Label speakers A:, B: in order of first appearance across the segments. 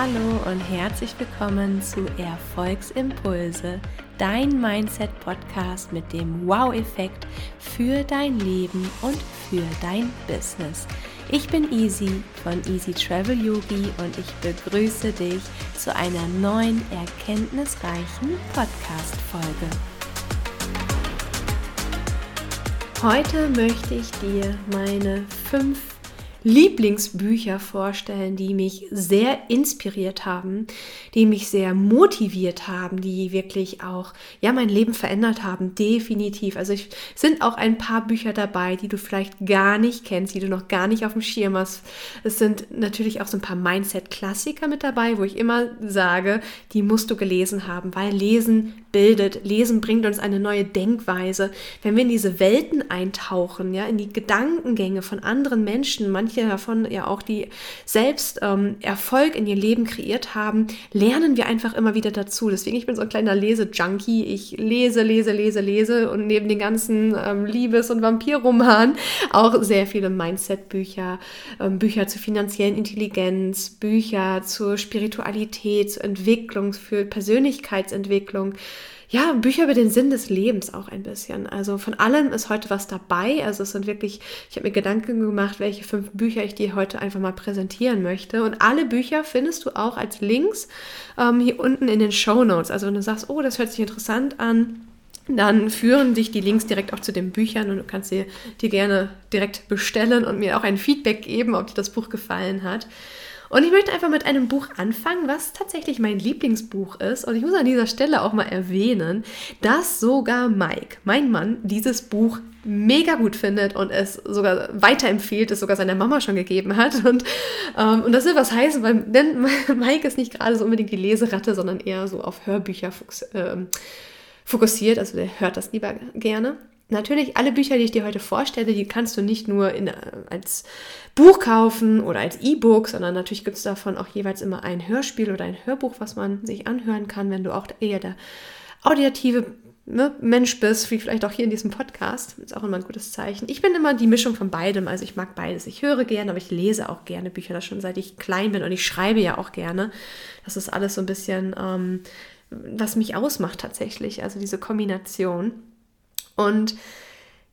A: Hallo und herzlich willkommen zu Erfolgsimpulse, dein Mindset-Podcast mit dem Wow-Effekt für dein Leben und für dein Business. Ich bin Easy von Easy Travel Yogi und ich begrüße dich zu einer neuen erkenntnisreichen Podcast-Folge. Heute möchte ich dir meine fünf Lieblingsbücher vorstellen, die mich sehr inspiriert haben, die mich sehr motiviert haben, die wirklich auch ja mein Leben verändert haben, definitiv. Also es sind auch ein paar Bücher dabei, die du vielleicht gar nicht kennst, die du noch gar nicht auf dem Schirm hast. Es sind natürlich auch so ein paar Mindset Klassiker mit dabei, wo ich immer sage, die musst du gelesen haben, weil lesen bildet, lesen bringt uns eine neue Denkweise. Wenn wir in diese Welten eintauchen, ja, in die Gedankengänge von anderen Menschen, manche davon ja auch, die selbst ähm, Erfolg in ihr Leben kreiert haben, lernen wir einfach immer wieder dazu. Deswegen, ich bin so ein kleiner Lese-Junkie. Ich lese, lese, lese, lese und neben den ganzen ähm, Liebes- und Vampirromanen auch sehr viele Mindset-Bücher, ähm, Bücher zur finanziellen Intelligenz, Bücher zur Spiritualität, zur Entwicklung, für Persönlichkeitsentwicklung ja, Bücher über den Sinn des Lebens auch ein bisschen. Also von allem ist heute was dabei. Also es sind wirklich, ich habe mir Gedanken gemacht, welche fünf Bücher ich dir heute einfach mal präsentieren möchte. Und alle Bücher findest du auch als Links ähm, hier unten in den Show Notes. Also wenn du sagst, oh, das hört sich interessant an, dann führen dich die Links direkt auch zu den Büchern und du kannst sie dir gerne direkt bestellen und mir auch ein Feedback geben, ob dir das Buch gefallen hat. Und ich möchte einfach mit einem Buch anfangen, was tatsächlich mein Lieblingsbuch ist. Und ich muss an dieser Stelle auch mal erwähnen, dass sogar Mike, mein Mann, dieses Buch mega gut findet und es sogar weiterempfiehlt, es sogar seiner Mama schon gegeben hat. Und, ähm, und das will was heißen, weil denn Mike ist nicht gerade so unbedingt die Leseratte, sondern eher so auf Hörbücher ähm, fokussiert. Also der hört das lieber gerne. Natürlich, alle Bücher, die ich dir heute vorstelle, die kannst du nicht nur in, äh, als Buch kaufen oder als E-Book, sondern natürlich gibt es davon auch jeweils immer ein Hörspiel oder ein Hörbuch, was man sich anhören kann, wenn du auch eher der audiative ne, Mensch bist, wie vielleicht auch hier in diesem Podcast. Ist auch immer ein gutes Zeichen. Ich bin immer die Mischung von beidem. Also ich mag beides. Ich höre gerne, aber ich lese auch gerne Bücher, das schon seit ich klein bin und ich schreibe ja auch gerne. Das ist alles so ein bisschen, ähm, was mich ausmacht tatsächlich. Also diese Kombination. Und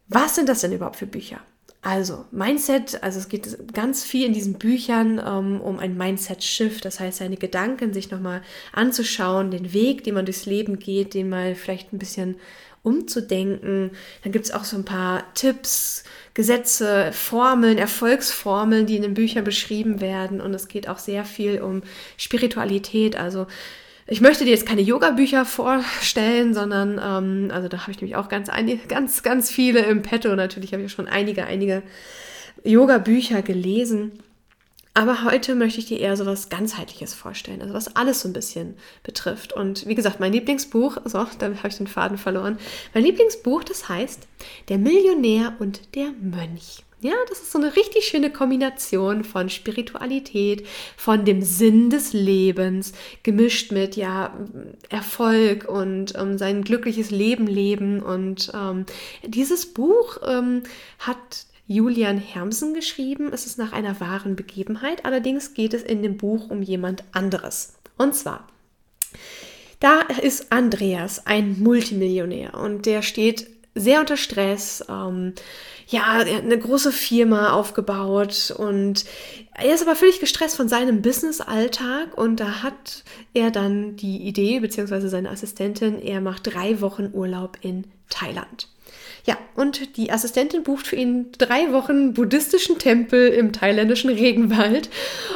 A: was sind das denn überhaupt für Bücher? Also Mindset, also es geht ganz viel in diesen Büchern ähm, um ein Mindset-Shift, das heißt seine Gedanken sich nochmal anzuschauen, den Weg, den man durchs Leben geht, den mal vielleicht ein bisschen umzudenken. Dann gibt es auch so ein paar Tipps, Gesetze, Formeln, Erfolgsformeln, die in den Büchern beschrieben werden. Und es geht auch sehr viel um Spiritualität, also ich möchte dir jetzt keine Yoga-Bücher vorstellen, sondern, ähm, also da habe ich nämlich auch ganz, einige, ganz, ganz viele im Petto. Natürlich habe ich schon einige, einige Yoga-Bücher gelesen. Aber heute möchte ich dir eher so was ganzheitliches vorstellen, also was alles so ein bisschen betrifft. Und wie gesagt, mein Lieblingsbuch, so, da habe ich den Faden verloren. Mein Lieblingsbuch, das heißt Der Millionär und der Mönch. Ja, das ist so eine richtig schöne Kombination von Spiritualität, von dem Sinn des Lebens, gemischt mit ja Erfolg und ähm, sein glückliches Leben leben. Und ähm, dieses Buch ähm, hat Julian Hermsen geschrieben. Es ist nach einer wahren Begebenheit. Allerdings geht es in dem Buch um jemand anderes. Und zwar da ist Andreas, ein Multimillionär, und der steht sehr unter Stress. Ähm, ja, er hat eine große Firma aufgebaut und er ist aber völlig gestresst von seinem Business-Alltag und da hat er dann die Idee, beziehungsweise seine Assistentin, er macht drei Wochen Urlaub in Thailand. Ja, und die Assistentin bucht für ihn drei Wochen buddhistischen Tempel im thailändischen Regenwald.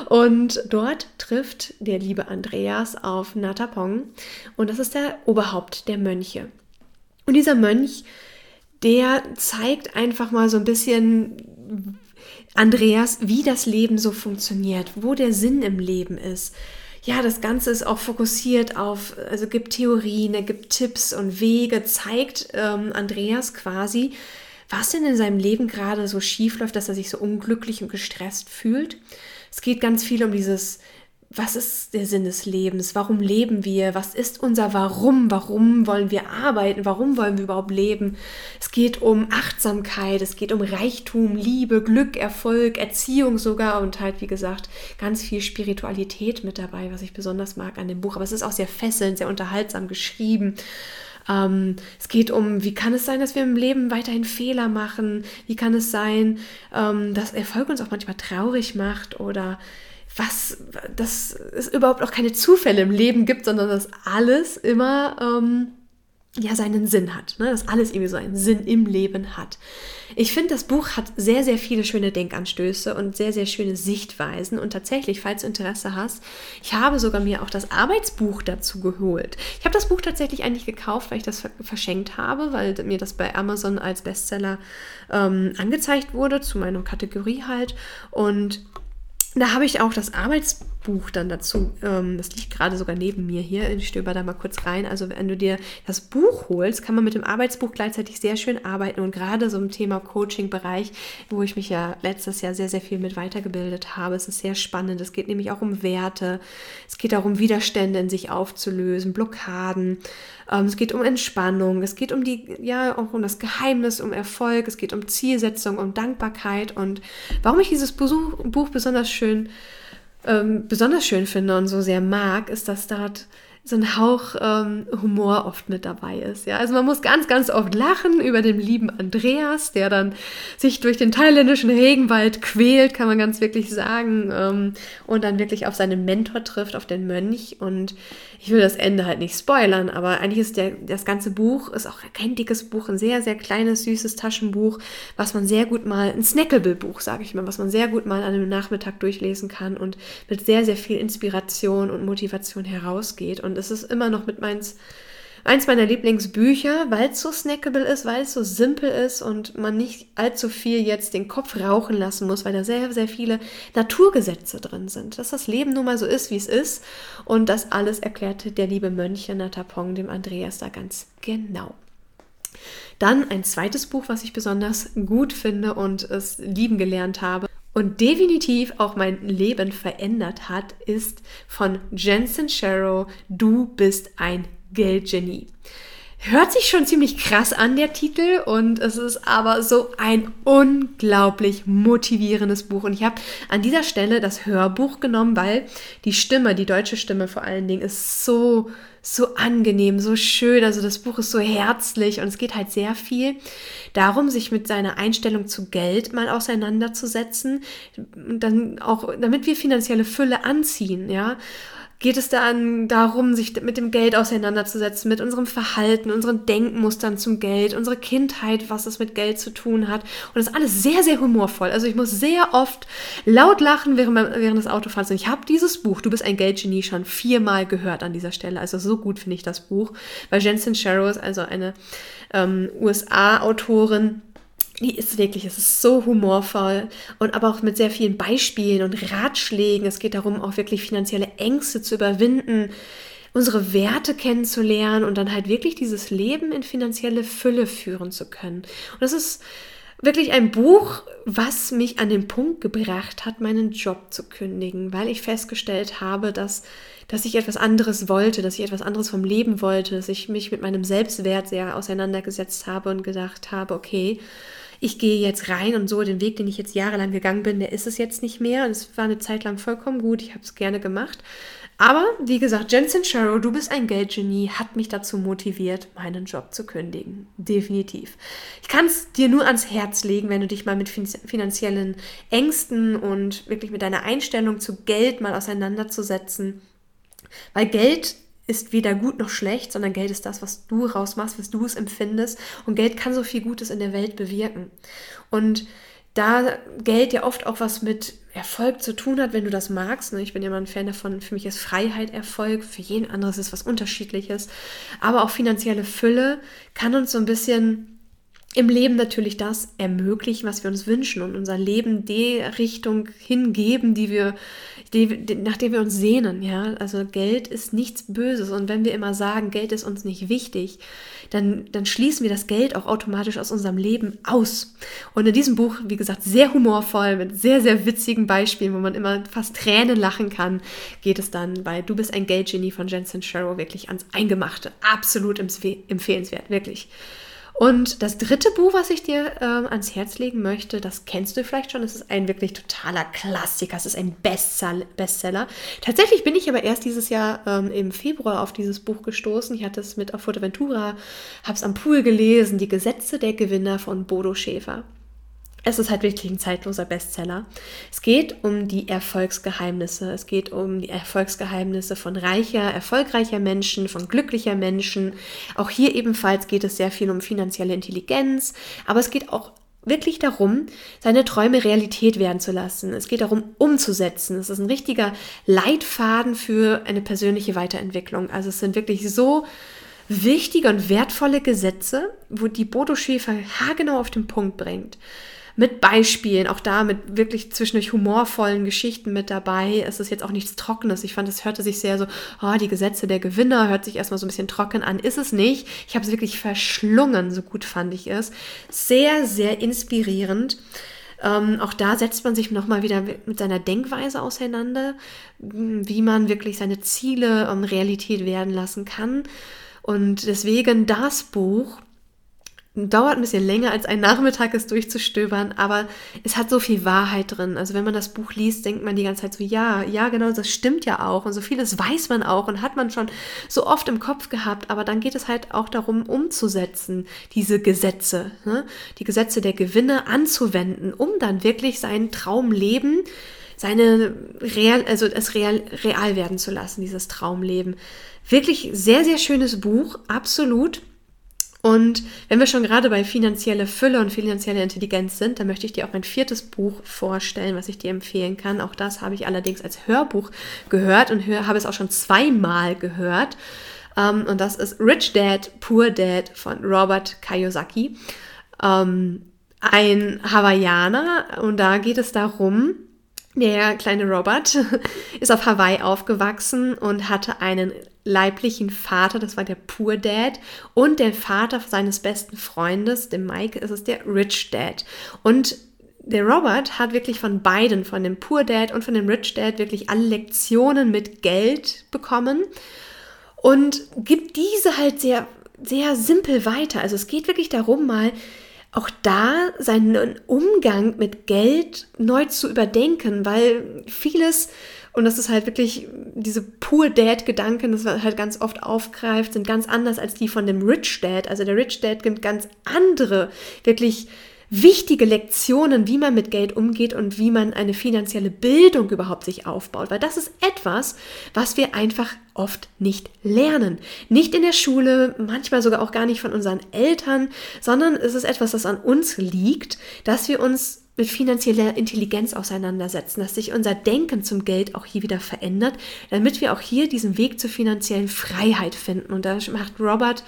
A: Und dort trifft der liebe Andreas auf Natapong. Und das ist der Oberhaupt der Mönche. Und dieser Mönch der zeigt einfach mal so ein bisschen Andreas, wie das Leben so funktioniert, wo der Sinn im Leben ist. Ja, das Ganze ist auch fokussiert auf, also gibt Theorien, er gibt Tipps und Wege, zeigt ähm, Andreas quasi, was denn in seinem Leben gerade so schief läuft, dass er sich so unglücklich und gestresst fühlt. Es geht ganz viel um dieses was ist der Sinn des Lebens? Warum leben wir? Was ist unser Warum? Warum wollen wir arbeiten? Warum wollen wir überhaupt leben? Es geht um Achtsamkeit, es geht um Reichtum, Liebe, Glück, Erfolg, Erziehung sogar und halt, wie gesagt, ganz viel Spiritualität mit dabei, was ich besonders mag an dem Buch. Aber es ist auch sehr fesselnd, sehr unterhaltsam geschrieben. Ähm, es geht um, wie kann es sein, dass wir im Leben weiterhin Fehler machen? Wie kann es sein, ähm, dass Erfolg uns auch manchmal traurig macht oder was, dass es überhaupt auch keine Zufälle im Leben gibt, sondern dass alles immer ähm, ja seinen Sinn hat, ne? dass alles irgendwie so einen Sinn im Leben hat. Ich finde, das Buch hat sehr, sehr viele schöne Denkanstöße und sehr, sehr schöne Sichtweisen. Und tatsächlich, falls du Interesse hast, ich habe sogar mir auch das Arbeitsbuch dazu geholt. Ich habe das Buch tatsächlich eigentlich gekauft, weil ich das verschenkt habe, weil mir das bei Amazon als Bestseller ähm, angezeigt wurde, zu meiner Kategorie halt. Und da habe ich auch das Arbeitsbuch dann dazu. Ähm, das liegt gerade sogar neben mir hier. Ich stöber da mal kurz rein. Also wenn du dir das Buch holst, kann man mit dem Arbeitsbuch gleichzeitig sehr schön arbeiten. Und gerade so im Thema Coaching-Bereich, wo ich mich ja letztes Jahr sehr, sehr viel mit weitergebildet habe, es ist sehr spannend. Es geht nämlich auch um Werte. Es geht darum, Widerstände in sich aufzulösen, Blockaden. Ähm, es geht um Entspannung. Es geht um die, ja, auch um das Geheimnis, um Erfolg. Es geht um Zielsetzung, um Dankbarkeit. Und warum ich dieses Buch besonders schön, ähm, besonders schön finde und so sehr mag, ist, dass dort so ein Hauch ähm, Humor oft mit dabei ist. Ja, also man muss ganz, ganz oft lachen über den lieben Andreas, der dann sich durch den thailändischen Regenwald quält, kann man ganz wirklich sagen, ähm, und dann wirklich auf seinen Mentor trifft, auf den Mönch. Und ich will das Ende halt nicht spoilern, aber eigentlich ist der, das ganze Buch ist auch kein dickes Buch, ein sehr, sehr kleines, süßes Taschenbuch, was man sehr gut mal, ein Snackable-Buch, sage ich mal, was man sehr gut mal an einem Nachmittag durchlesen kann und mit sehr, sehr viel Inspiration und Motivation herausgeht. Und es ist immer noch mit meins, eins meiner Lieblingsbücher, weil es so snackable ist, weil es so simpel ist und man nicht allzu viel jetzt den Kopf rauchen lassen muss, weil da sehr, sehr viele Naturgesetze drin sind. Dass das Leben nun mal so ist, wie es ist. Und das alles erklärte der liebe Mönch Natapong dem Andreas da ganz genau. Dann ein zweites Buch, was ich besonders gut finde und es lieben gelernt habe und definitiv auch mein Leben verändert hat, ist von Jensen Sharrow, Du bist ein Geldgenie. Hört sich schon ziemlich krass an, der Titel, und es ist aber so ein unglaublich motivierendes Buch. Und ich habe an dieser Stelle das Hörbuch genommen, weil die Stimme, die deutsche Stimme vor allen Dingen, ist so, so angenehm, so schön. Also das Buch ist so herzlich und es geht halt sehr viel darum, sich mit seiner Einstellung zu Geld mal auseinanderzusetzen. Und dann auch, damit wir finanzielle Fülle anziehen, ja geht es dann darum, sich mit dem Geld auseinanderzusetzen, mit unserem Verhalten, unseren Denkmustern zum Geld, unsere Kindheit, was es mit Geld zu tun hat. Und das ist alles sehr, sehr humorvoll. Also ich muss sehr oft laut lachen während, während des Autofahrens. Und ich habe dieses Buch, Du bist ein Geldgenie, schon viermal gehört an dieser Stelle. Also so gut finde ich das Buch. Weil Jensen Sharrow ist also eine ähm, USA-Autorin, die ist wirklich, es ist so humorvoll und aber auch mit sehr vielen Beispielen und Ratschlägen. Es geht darum, auch wirklich finanzielle Ängste zu überwinden, unsere Werte kennenzulernen und dann halt wirklich dieses Leben in finanzielle Fülle führen zu können. Und das ist wirklich ein Buch, was mich an den Punkt gebracht hat, meinen Job zu kündigen, weil ich festgestellt habe, dass, dass ich etwas anderes wollte, dass ich etwas anderes vom Leben wollte, dass ich mich mit meinem Selbstwert sehr auseinandergesetzt habe und gedacht habe, okay, ich gehe jetzt rein und so den Weg, den ich jetzt jahrelang gegangen bin, der ist es jetzt nicht mehr. Und es war eine Zeit lang vollkommen gut. Ich habe es gerne gemacht. Aber wie gesagt, Jensen Sharrow, du bist ein Geldgenie, hat mich dazu motiviert, meinen Job zu kündigen. Definitiv. Ich kann es dir nur ans Herz legen, wenn du dich mal mit finanziellen Ängsten und wirklich mit deiner Einstellung zu Geld mal auseinanderzusetzen. Weil Geld ist weder gut noch schlecht, sondern Geld ist das, was du rausmachst, was du es empfindest. Und Geld kann so viel Gutes in der Welt bewirken. Und da Geld ja oft auch was mit Erfolg zu tun hat, wenn du das magst. Ne? Ich bin ja immer ein Fan davon, für mich ist Freiheit Erfolg, für jeden anderes ist was Unterschiedliches. Aber auch finanzielle Fülle kann uns so ein bisschen im Leben natürlich das ermöglichen, was wir uns wünschen und unser Leben der Richtung hingeben, die wir, die, die, nach der wir uns sehnen. Ja, also Geld ist nichts Böses und wenn wir immer sagen, Geld ist uns nicht wichtig, dann, dann schließen wir das Geld auch automatisch aus unserem Leben aus. Und in diesem Buch, wie gesagt, sehr humorvoll mit sehr sehr witzigen Beispielen, wo man immer fast Tränen lachen kann, geht es dann bei Du bist ein Geldgenie von Jensen Sharrow wirklich ans Eingemachte. Absolut empfehlenswert, wirklich. Und das dritte Buch, was ich dir ähm, ans Herz legen möchte, das kennst du vielleicht schon. Es ist ein wirklich totaler Klassiker. Es ist ein Bestseller. Tatsächlich bin ich aber erst dieses Jahr ähm, im Februar auf dieses Buch gestoßen. Ich hatte es mit auf Fuerteventura, habe es am Pool gelesen. Die Gesetze der Gewinner von Bodo Schäfer es ist halt wirklich ein zeitloser Bestseller. Es geht um die Erfolgsgeheimnisse. Es geht um die Erfolgsgeheimnisse von reicher, erfolgreicher Menschen, von glücklicher Menschen. Auch hier ebenfalls geht es sehr viel um finanzielle Intelligenz, aber es geht auch wirklich darum, seine Träume Realität werden zu lassen. Es geht darum, umzusetzen. Es ist ein richtiger Leitfaden für eine persönliche Weiterentwicklung. Also es sind wirklich so wichtige und wertvolle Gesetze, wo die Bodo Schäfer haargenau auf den Punkt bringt mit Beispielen, auch da mit wirklich zwischendurch humorvollen Geschichten mit dabei. Es ist jetzt auch nichts Trockenes. Ich fand, es hörte sich sehr so, oh, die Gesetze der Gewinner hört sich erstmal so ein bisschen trocken an. Ist es nicht. Ich habe es wirklich verschlungen, so gut fand ich es. Sehr, sehr inspirierend. Ähm, auch da setzt man sich nochmal wieder mit seiner Denkweise auseinander, wie man wirklich seine Ziele ähm, Realität werden lassen kann. Und deswegen das Buch dauert ein bisschen länger als ein Nachmittag, es durchzustöbern, aber es hat so viel Wahrheit drin. Also wenn man das Buch liest, denkt man die ganze Zeit so, ja, ja, genau, das stimmt ja auch. Und so vieles weiß man auch und hat man schon so oft im Kopf gehabt. Aber dann geht es halt auch darum, umzusetzen, diese Gesetze, ne? die Gesetze der Gewinne anzuwenden, um dann wirklich sein Traumleben, seine real, also es real, real werden zu lassen, dieses Traumleben. Wirklich sehr, sehr schönes Buch, absolut. Und wenn wir schon gerade bei finanzieller Fülle und finanzieller Intelligenz sind, dann möchte ich dir auch mein viertes Buch vorstellen, was ich dir empfehlen kann. Auch das habe ich allerdings als Hörbuch gehört und habe es auch schon zweimal gehört. Ähm, und das ist Rich Dad, Poor Dad von Robert Kiyosaki. Ähm, ein Hawaiianer und da geht es darum, der kleine Robert ist auf Hawaii aufgewachsen und hatte einen leiblichen Vater, das war der Poor Dad, und der Vater seines besten Freundes, dem Mike, ist es der Rich Dad. Und der Robert hat wirklich von beiden, von dem Poor Dad und von dem Rich Dad, wirklich alle Lektionen mit Geld bekommen und gibt diese halt sehr, sehr simpel weiter. Also es geht wirklich darum, mal auch da seinen Umgang mit Geld neu zu überdenken, weil vieles, und das ist halt wirklich diese pure Dad-Gedanken, das halt ganz oft aufgreift, sind ganz anders als die von dem Rich Dad. Also der Rich Dad gibt ganz andere, wirklich wichtige Lektionen, wie man mit Geld umgeht und wie man eine finanzielle Bildung überhaupt sich aufbaut. Weil das ist etwas, was wir einfach oft nicht lernen. Nicht in der Schule, manchmal sogar auch gar nicht von unseren Eltern, sondern es ist etwas, das an uns liegt, dass wir uns mit finanzieller Intelligenz auseinandersetzen, dass sich unser Denken zum Geld auch hier wieder verändert, damit wir auch hier diesen Weg zur finanziellen Freiheit finden. Und da macht Robert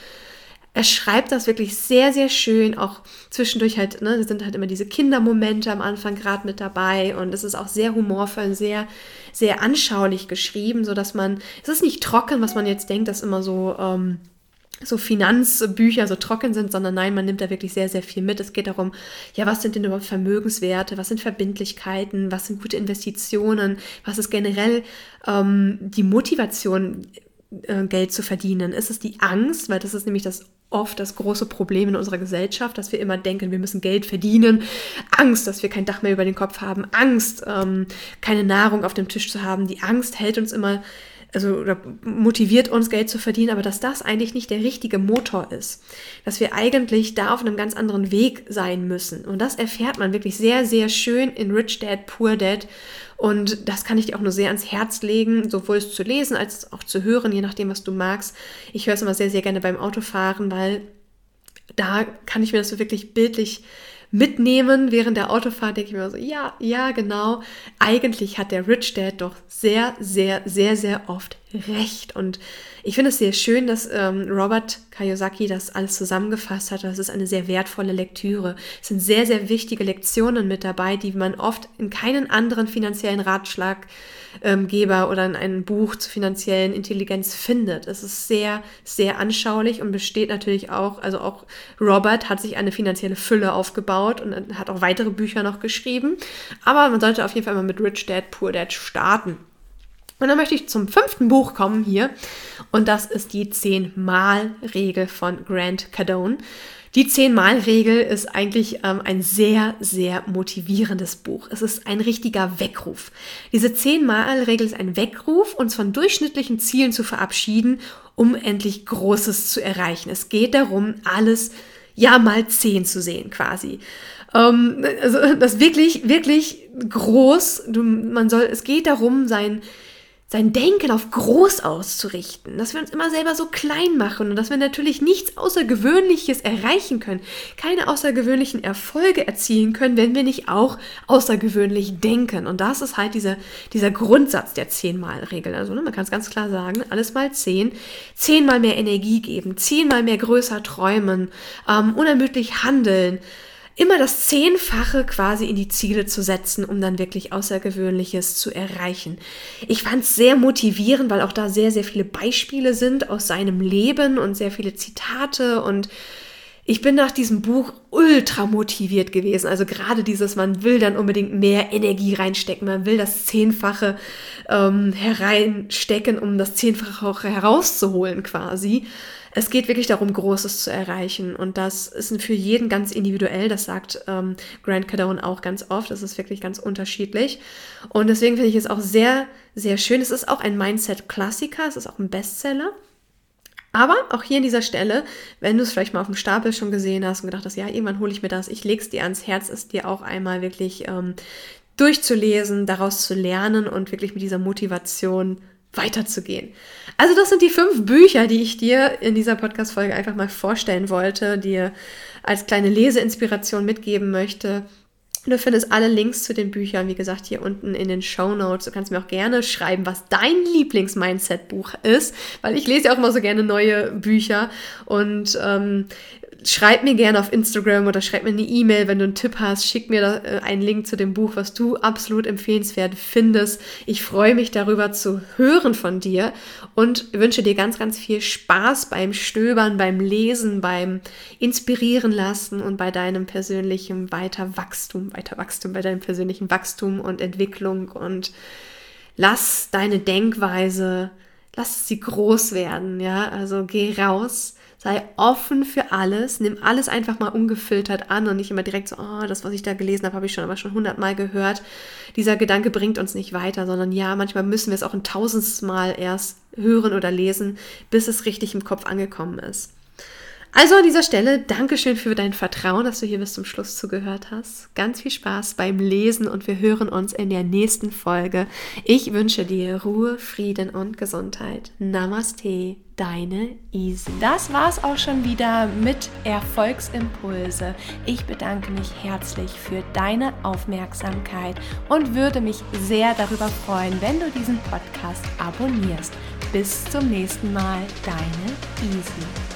A: er schreibt das wirklich sehr, sehr schön. Auch zwischendurch halt, ne, sind halt immer diese Kindermomente am Anfang gerade mit dabei. Und es ist auch sehr humorvoll und sehr, sehr anschaulich geschrieben, sodass man, es ist nicht trocken, was man jetzt denkt, dass immer so, ähm, so Finanzbücher so trocken sind, sondern nein, man nimmt da wirklich sehr, sehr viel mit. Es geht darum, ja, was sind denn überhaupt Vermögenswerte, was sind Verbindlichkeiten, was sind gute Investitionen, was ist generell ähm, die Motivation, äh, Geld zu verdienen? Ist es die Angst, weil das ist nämlich das oft das große Problem in unserer Gesellschaft, dass wir immer denken, wir müssen Geld verdienen. Angst, dass wir kein Dach mehr über den Kopf haben. Angst, ähm, keine Nahrung auf dem Tisch zu haben. Die Angst hält uns immer, also oder motiviert uns, Geld zu verdienen, aber dass das eigentlich nicht der richtige Motor ist. Dass wir eigentlich da auf einem ganz anderen Weg sein müssen. Und das erfährt man wirklich sehr, sehr schön in Rich Dad, Poor Dad. Und das kann ich dir auch nur sehr ans Herz legen, sowohl es zu lesen als auch zu hören, je nachdem, was du magst. Ich höre es immer sehr, sehr gerne beim Autofahren, weil da kann ich mir das so wirklich bildlich mitnehmen während der Autofahrt, denke ich mir so, ja, ja, genau. Eigentlich hat der Rich Dad doch sehr, sehr, sehr, sehr oft recht. Und ich finde es sehr schön, dass ähm, Robert Kiyosaki das alles zusammengefasst hat. Das ist eine sehr wertvolle Lektüre. Es sind sehr, sehr wichtige Lektionen mit dabei, die man oft in keinen anderen finanziellen Ratschlaggeber ähm, oder in einem Buch zur finanziellen Intelligenz findet. Es ist sehr, sehr anschaulich und besteht natürlich auch, also auch Robert hat sich eine finanzielle Fülle aufgebaut und hat auch weitere Bücher noch geschrieben. Aber man sollte auf jeden Fall mal mit Rich Dad, Poor Dad starten. Und dann möchte ich zum fünften Buch kommen hier. Und das ist die Zehn-Mal-Regel von Grant Cardone. Die Zehn-Mal-Regel ist eigentlich ähm, ein sehr, sehr motivierendes Buch. Es ist ein richtiger Weckruf. Diese Zehn-Mal-Regel ist ein Weckruf, uns von durchschnittlichen Zielen zu verabschieden, um endlich Großes zu erreichen. Es geht darum, alles ja mal zehn zu sehen quasi. Ähm, also das wirklich, wirklich groß. Du, man soll, es geht darum, sein sein Denken auf groß auszurichten, dass wir uns immer selber so klein machen und dass wir natürlich nichts Außergewöhnliches erreichen können, keine außergewöhnlichen Erfolge erzielen können, wenn wir nicht auch außergewöhnlich denken. Und das ist halt dieser, dieser Grundsatz der Zehnmal-Regel. Also ne, man kann es ganz klar sagen, alles mal zehn, zehnmal mehr Energie geben, zehnmal mehr größer träumen, ähm, unermüdlich handeln, immer das Zehnfache quasi in die Ziele zu setzen, um dann wirklich Außergewöhnliches zu erreichen. Ich fand es sehr motivierend, weil auch da sehr, sehr viele Beispiele sind aus seinem Leben und sehr viele Zitate und ich bin nach diesem Buch ultra motiviert gewesen. Also gerade dieses, man will dann unbedingt mehr Energie reinstecken, man will das Zehnfache ähm, hereinstecken, um das Zehnfache auch herauszuholen quasi. Es geht wirklich darum, Großes zu erreichen. Und das ist für jeden ganz individuell. Das sagt ähm, Grant Cardone auch ganz oft. Das ist wirklich ganz unterschiedlich. Und deswegen finde ich es auch sehr, sehr schön. Es ist auch ein Mindset-Klassiker. Es ist auch ein Bestseller. Aber auch hier an dieser Stelle, wenn du es vielleicht mal auf dem Stapel schon gesehen hast und gedacht hast, ja, irgendwann hole ich mir das, ich lege es dir ans Herz, es dir auch einmal wirklich ähm, durchzulesen, daraus zu lernen und wirklich mit dieser Motivation weiterzugehen. Also das sind die fünf Bücher, die ich dir in dieser Podcast-Folge einfach mal vorstellen wollte, dir als kleine Leseinspiration mitgeben möchte. Du findest alle Links zu den Büchern, wie gesagt, hier unten in den Show Notes. Du kannst mir auch gerne schreiben, was dein Lieblings-Mindset-Buch ist, weil ich lese ja auch immer so gerne neue Bücher. Und ähm, schreib mir gerne auf Instagram oder schreib mir eine E-Mail, wenn du einen Tipp hast. Schick mir da, äh, einen Link zu dem Buch, was du absolut empfehlenswert findest. Ich freue mich darüber zu hören von dir und wünsche dir ganz, ganz viel Spaß beim Stöbern, beim Lesen, beim Inspirieren lassen und bei deinem persönlichen Weiterwachstum, Weiterwachstum, bei deinem persönlichen Wachstum und Entwicklung und lass deine Denkweise, lass sie groß werden, ja, also geh raus sei offen für alles, nimm alles einfach mal ungefiltert an und nicht immer direkt so, oh, das, was ich da gelesen habe, habe ich schon aber schon hundertmal gehört. Dieser Gedanke bringt uns nicht weiter, sondern ja, manchmal müssen wir es auch ein tausendstes Mal erst hören oder lesen, bis es richtig im Kopf angekommen ist. Also an dieser Stelle, Dankeschön für dein Vertrauen, dass du hier bis zum Schluss zugehört hast. Ganz viel Spaß beim Lesen und wir hören uns in der nächsten Folge. Ich wünsche dir Ruhe, Frieden und Gesundheit. Namaste, deine Easy. Das war's auch schon wieder mit Erfolgsimpulse. Ich bedanke mich herzlich für deine Aufmerksamkeit und würde mich sehr darüber freuen, wenn du diesen Podcast abonnierst. Bis zum nächsten Mal, deine Easy.